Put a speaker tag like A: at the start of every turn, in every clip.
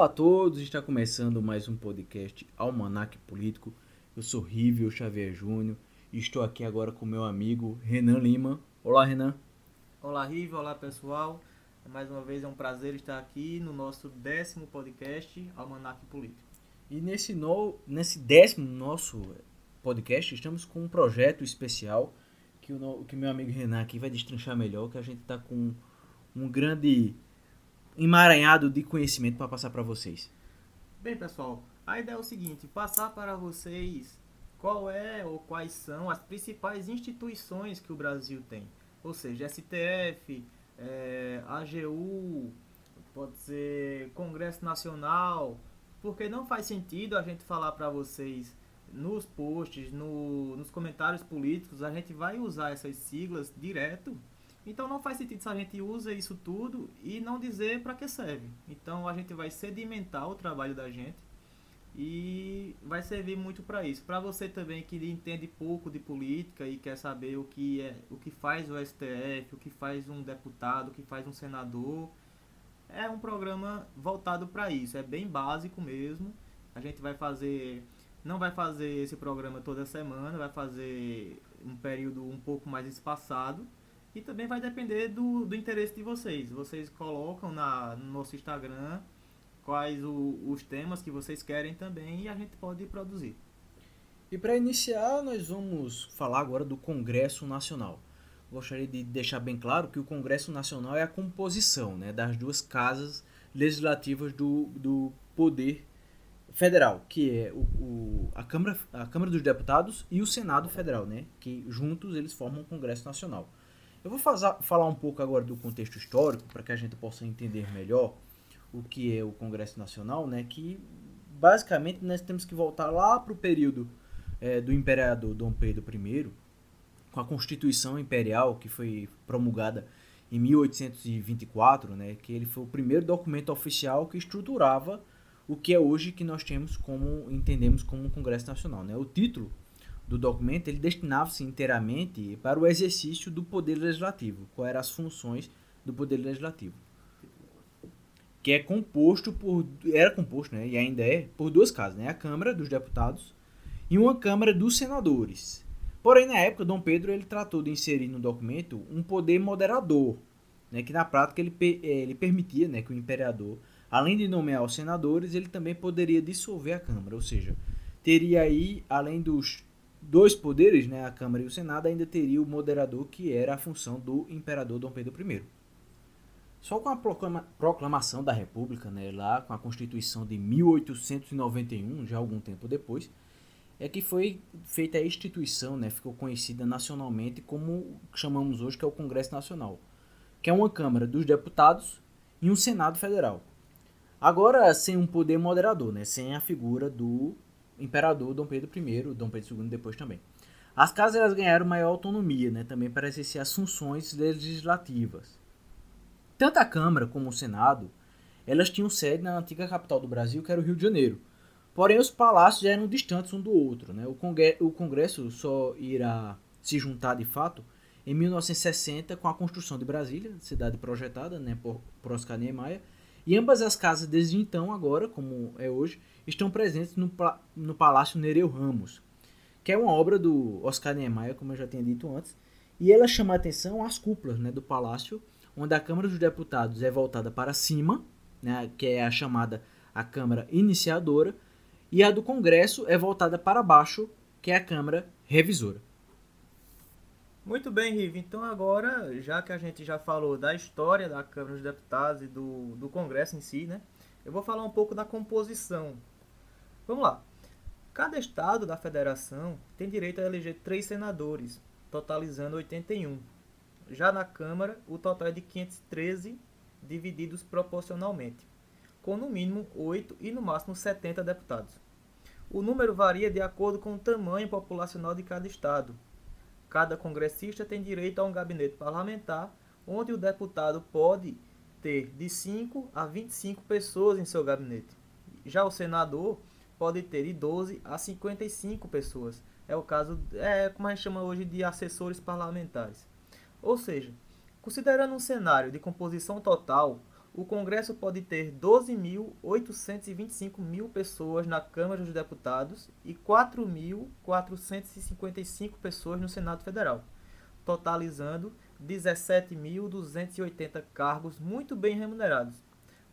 A: Olá a todos, está começando mais um podcast Almanac Político. Eu sou Rívio Xavier Júnior e estou aqui agora com meu amigo Renan Lima. Olá, Renan.
B: Olá, Rívio. Olá, pessoal. Mais uma vez é um prazer estar aqui no nosso décimo podcast Almanac Político.
A: E nesse, no, nesse décimo nosso podcast, estamos com um projeto especial que o que meu amigo Renan aqui vai destrinchar melhor, que a gente está com um grande emaranhado de conhecimento para passar para vocês.
B: Bem, pessoal, a ideia é o seguinte: passar para vocês qual é ou quais são as principais instituições que o Brasil tem. Ou seja, STF, é, AGU, pode ser Congresso Nacional, porque não faz sentido a gente falar para vocês nos posts, no, nos comentários políticos, a gente vai usar essas siglas direto então não faz sentido se a gente usa isso tudo e não dizer para que serve. Então a gente vai sedimentar o trabalho da gente e vai servir muito para isso. Para você também que entende pouco de política e quer saber o que é, o que faz o STF, o que faz um deputado, o que faz um senador, é um programa voltado para isso. É bem básico mesmo. A gente vai fazer não vai fazer esse programa toda semana, vai fazer um período um pouco mais espaçado e também vai depender do, do interesse de vocês. Vocês colocam na, no nosso Instagram quais o, os temas que vocês querem também e a gente pode produzir.
A: E para iniciar, nós vamos falar agora do Congresso Nacional. Gostaria de deixar bem claro que o Congresso Nacional é a composição né, das duas casas legislativas do, do poder federal, que é o, o, a, Câmara, a Câmara dos Deputados e o Senado Federal, né, que juntos eles formam o Congresso Nacional. Eu vou fazer, falar um pouco agora do contexto histórico, para que a gente possa entender melhor o que é o Congresso Nacional, né? Que basicamente nós temos que voltar lá para o período é, do imperador Dom Pedro I, com a Constituição Imperial que foi promulgada em 1824, né? Que ele foi o primeiro documento oficial que estruturava o que é hoje que nós temos como entendemos como Congresso Nacional, né? O título do documento, ele destinava-se inteiramente para o exercício do poder legislativo. Quais eram as funções do poder legislativo? Que é composto por era composto, né, e ainda é por duas casas, né, a Câmara dos Deputados e uma Câmara dos Senadores. Porém, na época, Dom Pedro ele tratou de inserir no documento um poder moderador, né, que na prática ele, eh, ele permitia, né, que o imperador, além de nomear os senadores, ele também poderia dissolver a Câmara, ou seja, teria aí, além dos dois poderes, né, a Câmara e o Senado, ainda teria o moderador, que era a função do imperador Dom Pedro I. Só com a proclamação da República, né, lá com a Constituição de 1891, já algum tempo depois, é que foi feita a instituição, né, ficou conhecida nacionalmente como chamamos hoje que é o Congresso Nacional, que é uma Câmara dos Deputados e um Senado Federal. Agora sem um poder moderador, né, sem a figura do imperador Dom Pedro I, Dom Pedro II depois também. As casas elas ganharam maior autonomia, né, também para exercer as funções legislativas. Tanto a Câmara como o Senado, elas tinham sede na antiga capital do Brasil, que era o Rio de Janeiro. Porém, os palácios eram distantes um do outro. Né? O, o Congresso só irá se juntar de fato em 1960 com a construção de Brasília, cidade projetada né, por, por Oscar Niemeyer, e ambas as casas desde então, agora, como é hoje, estão presentes no, no Palácio Nereu Ramos, que é uma obra do Oscar Niemeyer, como eu já tinha dito antes, e ela chama a atenção às cúpulas né, do palácio, onde a Câmara dos Deputados é voltada para cima, né, que é a chamada a Câmara Iniciadora, e a do Congresso é voltada para baixo, que é a Câmara Revisora.
B: Muito bem, Rive. Então agora, já que a gente já falou da história da Câmara dos Deputados e do, do Congresso em si, né? Eu vou falar um pouco da composição Vamos lá. Cada estado da federação tem direito a eleger três senadores, totalizando 81. Já na Câmara, o total é de 513 divididos proporcionalmente, com no mínimo 8 e no máximo 70 deputados. O número varia de acordo com o tamanho populacional de cada estado. Cada congressista tem direito a um gabinete parlamentar, onde o deputado pode ter de 5 a 25 pessoas em seu gabinete. Já o senador pode ter de 12 a 55 pessoas. É o caso, é como a gente chama hoje de assessores parlamentares. Ou seja, considerando um cenário de composição total, o Congresso pode ter 12.825 mil pessoas na Câmara dos Deputados e 4.455 pessoas no Senado Federal, totalizando 17.280 cargos muito bem remunerados.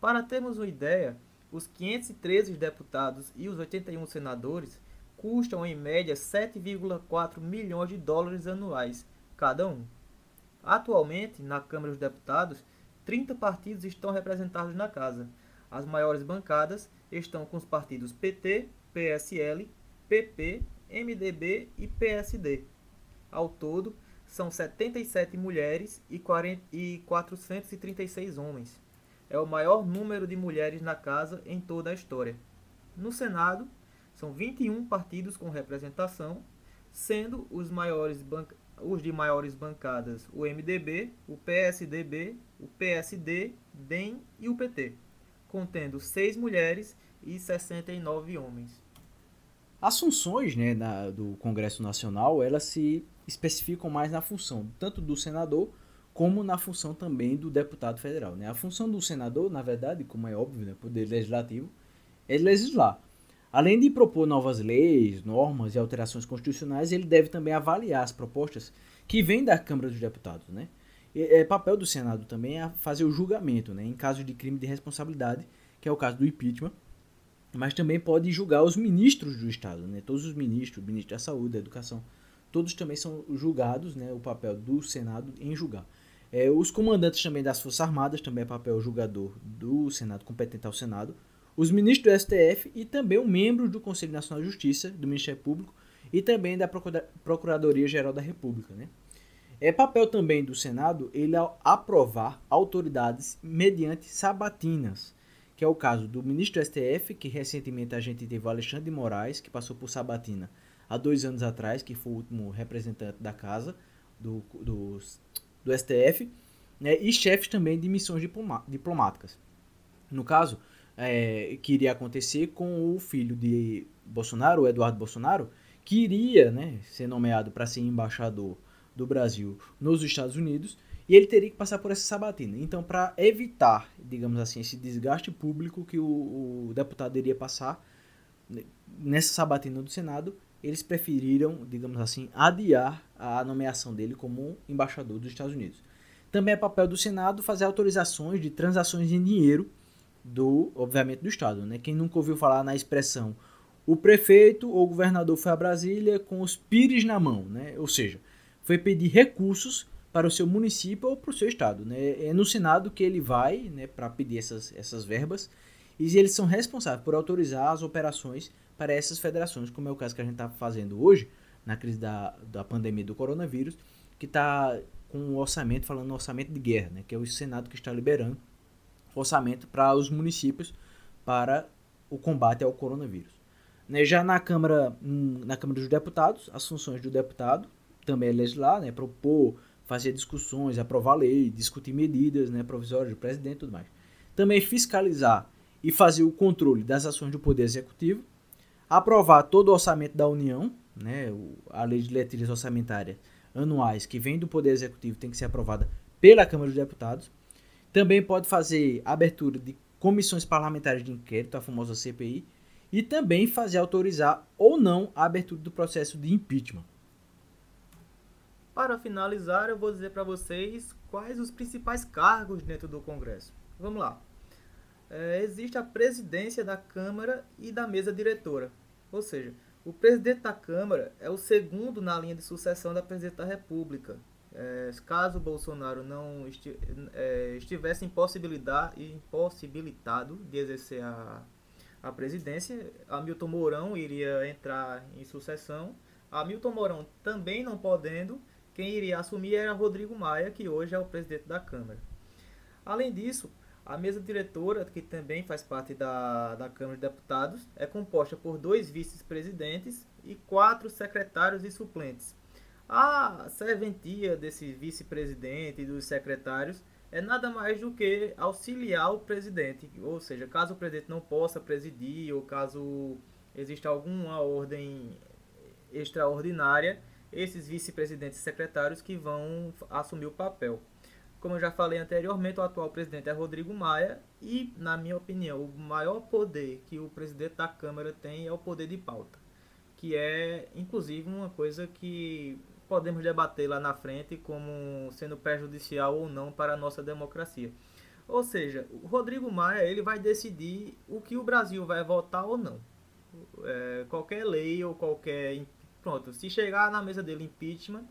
B: Para termos uma ideia, os 513 deputados e os 81 senadores custam em média 7,4 milhões de dólares anuais cada um. Atualmente, na Câmara dos Deputados, 30 partidos estão representados na casa. As maiores bancadas estão com os partidos PT, PSL, PP, MDB e PSD. Ao todo, são 77 mulheres e, 40, e 436 homens. É o maior número de mulheres na casa em toda a história. No Senado, são 21 partidos com representação, sendo os maiores bancadas os de maiores bancadas, o MDB, o PSDB, o PSD, DEM e o PT, contendo seis mulheres e 69 homens.
A: As funções né, na, do Congresso Nacional elas se especificam mais na função tanto do senador como na função também do deputado federal. Né? A função do senador, na verdade, como é óbvio, né, poder legislativo, é legislar. Além de propor novas leis, normas e alterações constitucionais, ele deve também avaliar as propostas que vêm da Câmara dos Deputados. Né? É, papel do Senado também é fazer o julgamento né, em caso de crime de responsabilidade, que é o caso do impeachment, mas também pode julgar os ministros do Estado, né? todos os ministros, o ministro da Saúde, da Educação, todos também são julgados, né? o papel do Senado em julgar. É, os comandantes também das Forças Armadas, também é papel julgador do Senado, competente ao Senado, os ministros do STF e também o membro do Conselho Nacional de Justiça, do Ministério Público e também da Procuradoria-Geral da República. Né? É papel também do Senado ele aprovar autoridades mediante sabatinas, que é o caso do ministro do STF, que recentemente a gente teve o Alexandre de Moraes, que passou por sabatina há dois anos atrás, que foi o último representante da casa do, do, do STF, né? e chefes também de missões diplomáticas. No caso, é, que iria acontecer com o filho de Bolsonaro, o Eduardo Bolsonaro, que iria né, ser nomeado para ser embaixador do Brasil nos Estados Unidos e ele teria que passar por essa sabatina. Então, para evitar, digamos assim, esse desgaste público que o, o, deputado iria passar né, nessa sabatina do Senado, eles preferiram, digamos assim, adiar a nomeação dele como embaixador dos Estados Unidos. Também é papel do Senado fazer autorizações de transações em dinheiro do, obviamente, do Estado. Né? Quem nunca ouviu falar na expressão o prefeito ou o governador foi a Brasília com os pires na mão, né? ou seja, foi pedir recursos para o seu município ou para o seu estado. Né? É no Senado que ele vai né, para pedir essas, essas verbas e eles são responsáveis por autorizar as operações para essas federações, como é o caso que a gente está fazendo hoje, na crise da, da pandemia do coronavírus, que está com um orçamento, falando orçamento de guerra, né, que é o Senado que está liberando orçamento para os municípios para o combate ao coronavírus. Né, já na Câmara, hum, na Câmara dos Deputados, as funções do deputado também é legislar, né, propor, fazer discussões, aprovar lei, discutir medidas né, provisórias do presidente e tudo mais. Também fiscalizar e fazer o controle das ações do Poder Executivo, aprovar todo o orçamento da União, né, a lei de diretrizes orçamentárias anuais que vem do Poder Executivo tem que ser aprovada pela Câmara dos Deputados, também pode fazer abertura de comissões parlamentares de inquérito, a famosa CPI, e também fazer autorizar ou não a abertura do processo de impeachment.
B: Para finalizar, eu vou dizer para vocês quais os principais cargos dentro do Congresso. Vamos lá. É, existe a presidência da Câmara e da mesa diretora. Ou seja, o presidente da Câmara é o segundo na linha de sucessão da presidente da República é, caso Bolsonaro não esti é, estivesse impossibilitado de exercer a, a presidência, Hamilton Mourão iria entrar em sucessão. Hamilton Mourão também não podendo, quem iria assumir era Rodrigo Maia, que hoje é o presidente da Câmara. Além disso, a mesa diretora, que também faz parte da, da Câmara de Deputados, é composta por dois vice-presidentes e quatro secretários e suplentes. A serventia desse vice-presidente e dos secretários é nada mais do que auxiliar o presidente, ou seja, caso o presidente não possa presidir ou caso exista alguma ordem extraordinária, esses vice-presidentes e secretários que vão assumir o papel. Como eu já falei anteriormente, o atual presidente é Rodrigo Maia e, na minha opinião, o maior poder que o presidente da Câmara tem é o poder de pauta, que é, inclusive, uma coisa que podemos debater lá na frente como sendo prejudicial ou não para a nossa democracia. Ou seja, o Rodrigo Maia ele vai decidir o que o Brasil vai votar ou não. É, qualquer lei ou qualquer. Pronto, se chegar na mesa dele impeachment,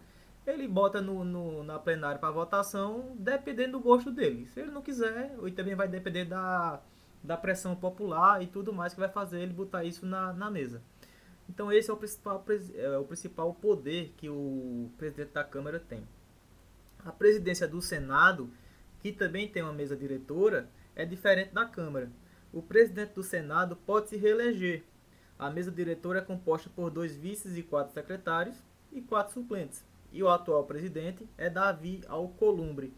B: ele bota no, no na plenária para votação, dependendo do gosto dele. Se ele não quiser, e também vai depender da, da pressão popular e tudo mais que vai fazer ele botar isso na, na mesa. Então esse é o principal, é o principal poder que o presidente da Câmara tem. A presidência do Senado, que também tem uma mesa diretora, é diferente da Câmara. O presidente do Senado pode se reeleger. A mesa diretora é composta por dois vices e quatro secretários e quatro suplentes e o atual presidente é Davi Alcolumbre.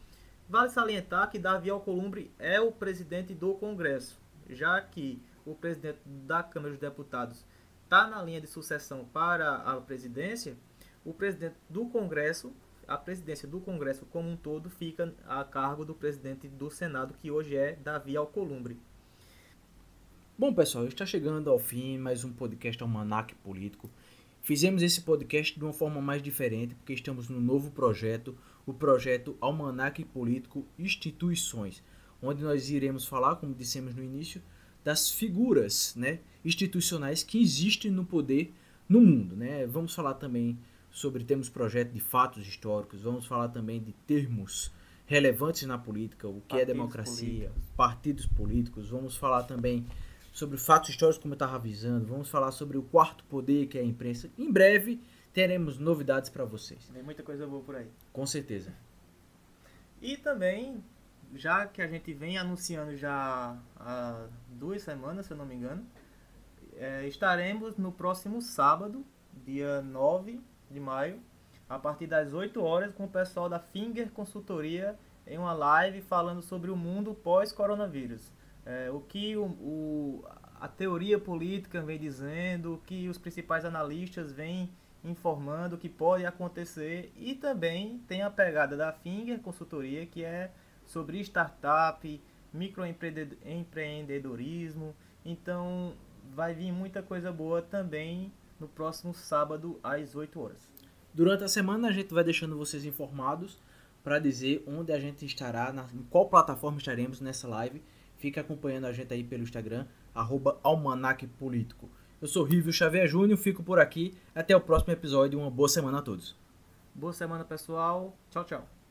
B: Vale salientar que Davi Alcolumbre é o presidente do Congresso, já que o presidente da Câmara dos Deputados está na linha de sucessão para a presidência, o presidente do Congresso, a presidência do Congresso como um todo, fica a cargo do presidente do Senado, que hoje é Davi Alcolumbre.
A: Bom, pessoal, está chegando ao fim mais um podcast Almanac Político. Fizemos esse podcast de uma forma mais diferente, porque estamos no novo projeto, o projeto Almanac Político Instituições, onde nós iremos falar, como dissemos no início, das figuras né, institucionais que existem no poder no mundo. Né? Vamos falar também sobre termos projeto de fatos históricos, vamos falar também de termos relevantes na política, o que é partidos é democracia, políticos. partidos políticos, vamos falar também sobre fatos históricos, como eu estava avisando. Vamos falar sobre o quarto poder, que é a imprensa. Em breve teremos novidades para vocês.
B: Tem muita coisa boa por aí.
A: Com certeza.
B: E também, já que a gente vem anunciando já há duas semanas, se eu não me engano, é, estaremos no próximo sábado, dia 9 de maio, a partir das 8 horas, com o pessoal da Finger Consultoria em uma live falando sobre o mundo pós-coronavírus. É, o que o, o, a teoria política vem dizendo, o que os principais analistas vêm informando que pode acontecer e também tem a pegada da Finger Consultoria que é sobre startup, microempreendedorismo. Então vai vir muita coisa boa também no próximo sábado às 8 horas.
A: Durante a semana a gente vai deixando vocês informados para dizer onde a gente estará, na, em qual plataforma estaremos nessa live Fica acompanhando a gente aí pelo Instagram, arroba Almanac Político. Eu sou Rívio Xavier Júnior, fico por aqui. Até o próximo episódio. Uma boa semana a todos.
B: Boa semana, pessoal. Tchau, tchau.